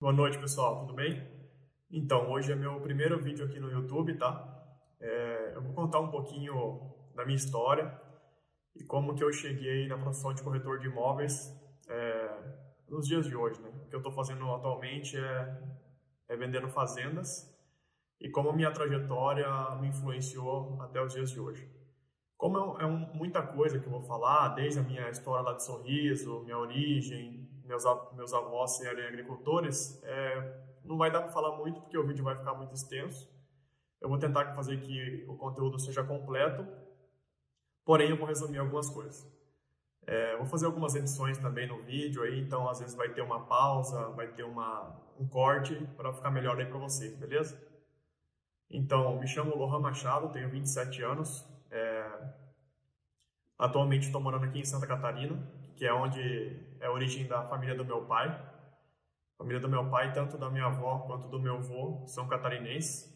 Boa noite, pessoal, tudo bem? Então, hoje é meu primeiro vídeo aqui no YouTube, tá? É, eu vou contar um pouquinho da minha história e como que eu cheguei na profissão de corretor de imóveis é, nos dias de hoje, né? O que eu estou fazendo atualmente é, é vendendo fazendas e como a minha trajetória me influenciou até os dias de hoje. Como é, um, muita coisa que eu vou falar, desde a minha história lá de Sorriso, minha origem, meus, meus avós serem agricultores, é, não vai dar para falar muito porque o vídeo vai ficar muito extenso. Eu vou tentar fazer que o conteúdo seja completo, porém eu vou resumir algumas coisas. É, vou fazer algumas edições também no vídeo aí, então às vezes vai ter uma pausa, vai ter uma, um corte para ficar melhor aí para vocês, beleza? Então, me chamo Lohan Machado, tenho 27 anos. É, atualmente estou morando aqui em Santa Catarina, que é onde é a origem da família do meu pai. A família do meu pai, tanto da minha avó quanto do meu avô, são catarinenses.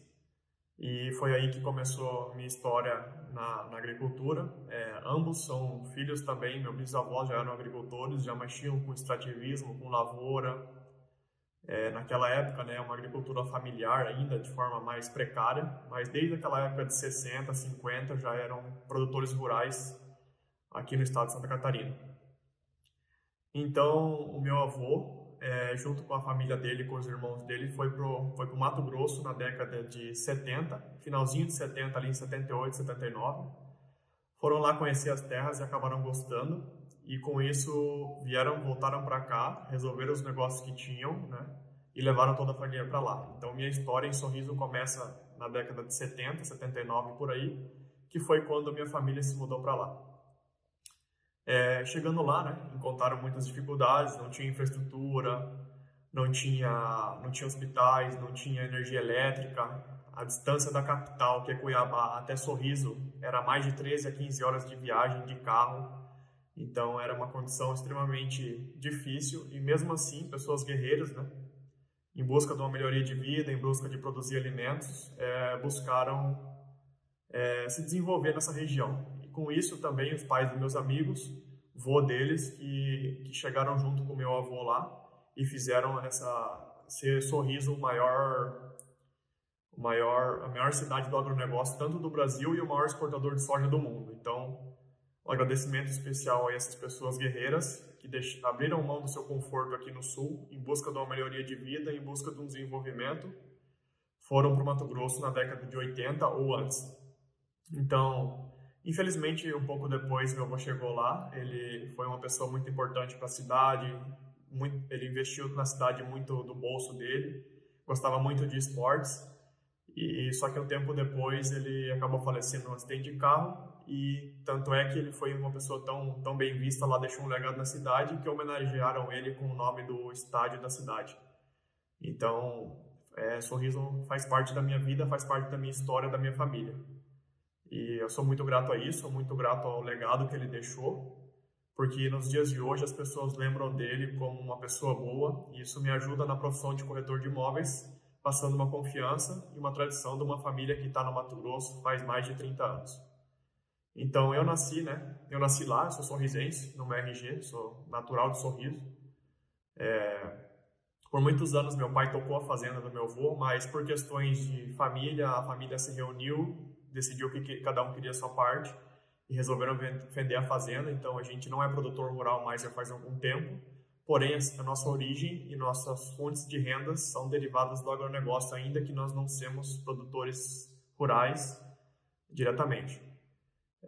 E foi aí que começou minha história na, na agricultura. É, ambos são filhos também, meus bisavós já eram agricultores, já mexiam com extrativismo, com lavoura. É, naquela época, né, uma agricultura familiar ainda, de forma mais precária, mas desde aquela época de 60, 50 já eram produtores rurais aqui no estado de Santa Catarina. Então, o meu avô, é, junto com a família dele, com os irmãos dele, foi pro, foi pro Mato Grosso na década de 70, finalzinho de 70, ali em 78, 79. Foram lá conhecer as terras e acabaram gostando. E com isso vieram, voltaram para cá, resolveram os negócios que tinham, né? E levaram toda a família para lá. Então, minha história em Sorriso começa na década de 70, 79 por aí, que foi quando minha família se mudou para lá. É, chegando lá, né, encontraram muitas dificuldades, não tinha infraestrutura, não tinha, não tinha hospitais, não tinha energia elétrica. A distância da capital, que é Cuiabá, até Sorriso, era mais de 13 a 15 horas de viagem de carro. Então era uma condição extremamente difícil e mesmo assim, pessoas guerreiras, né, em busca de uma melhoria de vida, em busca de produzir alimentos, é, buscaram é, se desenvolver nessa região com isso também os pais dos meus amigos, vô deles, que, que chegaram junto com meu avô lá e fizeram essa ser Sorriso maior maior a maior cidade do agronegócio tanto do Brasil e o maior exportador de soja do mundo. Então, um agradecimento especial a essas pessoas guerreiras que abriram mão do seu conforto aqui no sul em busca de uma melhoria de vida, em busca de um desenvolvimento, foram para o Mato Grosso na década de 80 ou antes. Então, Infelizmente, um pouco depois, meu avô chegou lá. Ele foi uma pessoa muito importante para a cidade. Muito, ele investiu na cidade muito do bolso dele. Gostava muito de esportes. E só que um tempo depois ele acabou falecendo num acidente de carro. E tanto é que ele foi uma pessoa tão tão bem vista lá, deixou um legado na cidade que homenagearam ele com o nome do estádio da cidade. Então, é, Sorriso faz parte da minha vida, faz parte da minha história, da minha família. E eu sou muito grato a isso, muito grato ao legado que ele deixou, porque nos dias de hoje as pessoas lembram dele como uma pessoa boa, e isso me ajuda na profissão de corretor de imóveis, passando uma confiança e uma tradição de uma família que está no Mato Grosso faz mais de 30 anos. Então eu nasci, né? Eu nasci lá, sou sorrisense, no RG, sou natural de Sorriso. É... Por muitos anos meu pai tocou a fazenda do meu avô, mas por questões de família, a família se reuniu decidiu que cada um queria a sua parte e resolveram vender a fazenda. Então a gente não é produtor rural mais já faz algum tempo, porém a nossa origem e nossas fontes de rendas são derivadas do agronegócio, ainda que nós não sejamos produtores rurais diretamente.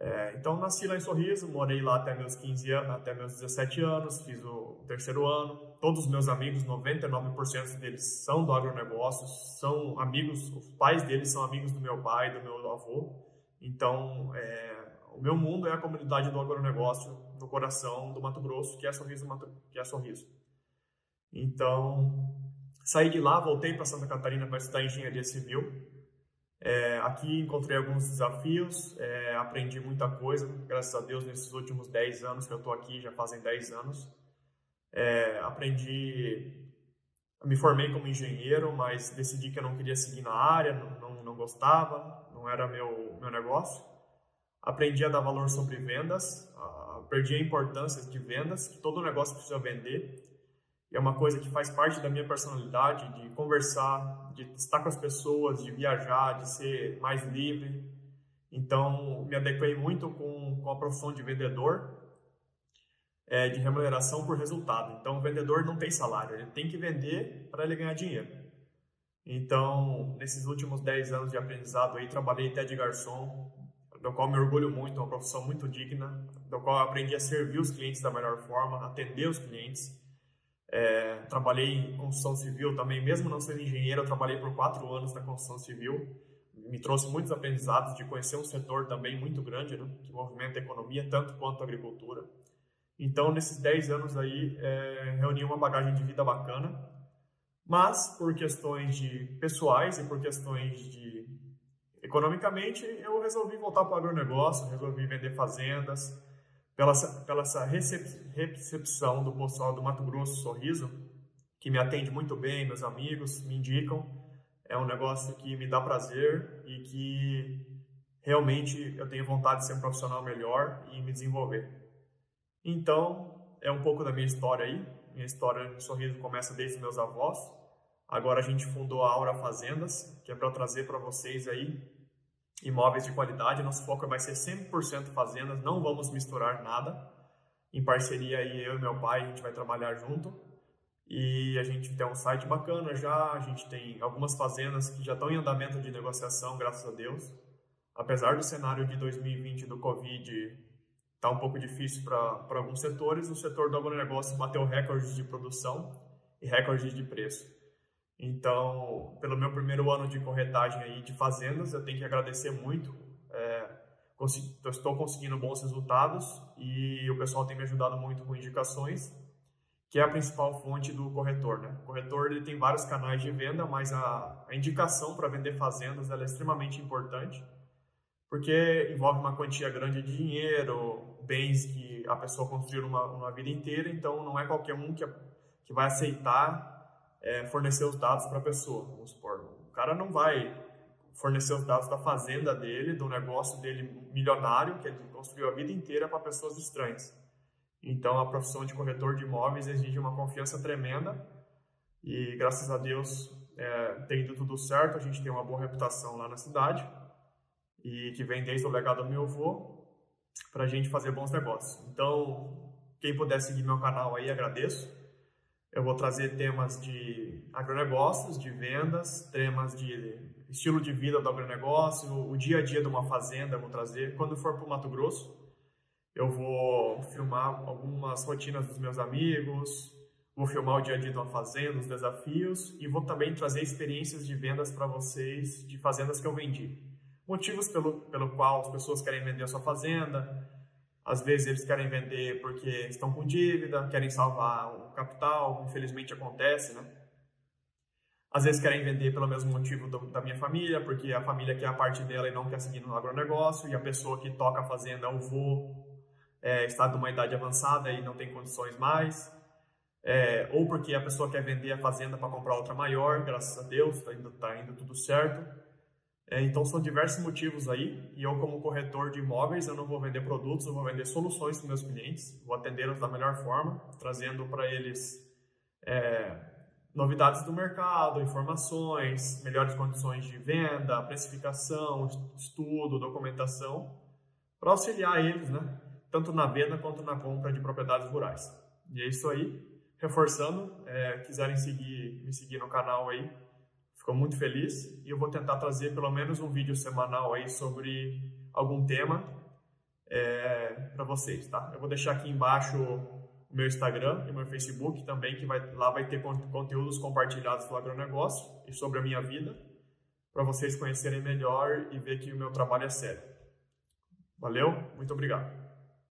É, então nasci lá em Sorriso, morei lá até meus 15 anos, até meus 17 anos, fiz o terceiro ano. Todos os meus amigos, 99% deles são do agronegócio, são amigos, os pais deles são amigos do meu pai, do meu avô. Então, é, o meu mundo é a comunidade do agronegócio no coração do Mato Grosso, que é Sorriso, que é Sorriso. Então, saí de lá, voltei para Santa Catarina para estudar engenharia civil é, aqui encontrei alguns desafios, é, aprendi muita coisa, graças a Deus, nesses últimos 10 anos que eu estou aqui, já fazem 10 anos. É, aprendi, me formei como engenheiro, mas decidi que eu não queria seguir na área, não, não, não gostava, não era meu, meu negócio. Aprendi a dar valor sobre vendas, perdi a importância de vendas, todo negócio precisa vender. E é uma coisa que faz parte da minha personalidade, de conversar, de estar com as pessoas, de viajar, de ser mais livre. Então, me adequei muito com, com a profissão de vendedor, é, de remuneração por resultado. Então, o vendedor não tem salário, ele tem que vender para ele ganhar dinheiro. Então, nesses últimos 10 anos de aprendizado aí, trabalhei até de garçom, do qual me orgulho muito, uma profissão muito digna, do qual aprendi a servir os clientes da melhor forma, atender os clientes. É, trabalhei em construção civil também, mesmo não sendo engenheiro, eu trabalhei por quatro anos na construção civil. Me trouxe muitos aprendizados de conhecer um setor também muito grande, né, que movimenta a economia, tanto quanto a agricultura. Então, nesses 10 anos aí, é, reuni uma bagagem de vida bacana, mas por questões de pessoais e por questões de economicamente, eu resolvi voltar para o agronegócio, resolvi vender fazendas, pela, pela essa recepção do pessoal do Mato Grosso Sorriso, que me atende muito bem, meus amigos me indicam, é um negócio que me dá prazer e que realmente eu tenho vontade de ser um profissional melhor e me desenvolver. Então, é um pouco da minha história aí. Minha história no Sorriso começa desde meus avós. Agora a gente fundou a Aura Fazendas, que é para trazer para vocês aí imóveis de qualidade. Nosso foco vai ser 100% fazendas, não vamos misturar nada. Em parceria aí eu e meu pai, a gente vai trabalhar junto. E a gente tem um site bacana já, a gente tem algumas fazendas que já estão em andamento de negociação, graças a Deus. Apesar do cenário de 2020 do Covid tá um pouco difícil para alguns setores, o setor do agronegócio bateu recordes de produção e recordes de preço. Então, pelo meu primeiro ano de corretagem aí de fazendas, eu tenho que agradecer muito. É, estou conseguindo bons resultados e o pessoal tem me ajudado muito com indicações, que é a principal fonte do corretor. Né? O corretor ele tem vários canais de venda, mas a, a indicação para vender fazendas é extremamente importante, porque envolve uma quantia grande de dinheiro, bens que a pessoa construiu uma, uma vida inteira, então não é qualquer um que, que vai aceitar é, fornecer os dados para a pessoa. Vamos supor, o cara não vai fornecer os dados da fazenda dele, do negócio dele milionário, que ele construiu a vida inteira para pessoas estranhas. Então, a profissão de corretor de imóveis exige uma confiança tremenda e, graças a Deus, é, tem ido tudo certo. A gente tem uma boa reputação lá na cidade e que vem desde o legado do meu avô para a gente fazer bons negócios. Então, quem puder seguir meu canal aí, agradeço. Eu vou trazer temas de agronegócios, de vendas, temas de estilo de vida do agronegócio, o dia a dia de uma fazenda eu vou trazer. Quando for para o Mato Grosso, eu vou filmar algumas rotinas dos meus amigos, vou filmar o dia a dia de uma fazenda, os desafios e vou também trazer experiências de vendas para vocês de fazendas que eu vendi. Motivos pelo, pelo qual as pessoas querem vender a sua fazenda, às vezes eles querem vender porque estão com dívida, querem salvar o capital, infelizmente acontece, né? Às vezes querem vender pelo mesmo motivo do, da minha família, porque a família quer a parte dela e não quer seguir no agronegócio, e a pessoa que toca a fazenda, o vô, é, está de uma idade avançada e não tem condições mais. É, ou porque a pessoa quer vender a fazenda para comprar outra maior, graças a Deus, está indo, tá indo tudo certo. É, então são diversos motivos aí, e eu como corretor de imóveis, eu não vou vender produtos, eu vou vender soluções para meus clientes, vou atendê-los da melhor forma, trazendo para eles é, novidades do mercado, informações, melhores condições de venda, precificação, estudo, documentação, para auxiliar eles, né? tanto na venda quanto na compra de propriedades rurais. E é isso aí. Reforçando, é, quiserem seguir, me seguir no canal aí, Estou muito feliz e eu vou tentar trazer pelo menos um vídeo semanal aí sobre algum tema é, para vocês, tá? Eu vou deixar aqui embaixo o meu Instagram e o meu Facebook também, que vai, lá vai ter conteúdos compartilhados do agronegócio e sobre a minha vida, para vocês conhecerem melhor e ver que o meu trabalho é sério. Valeu, muito obrigado.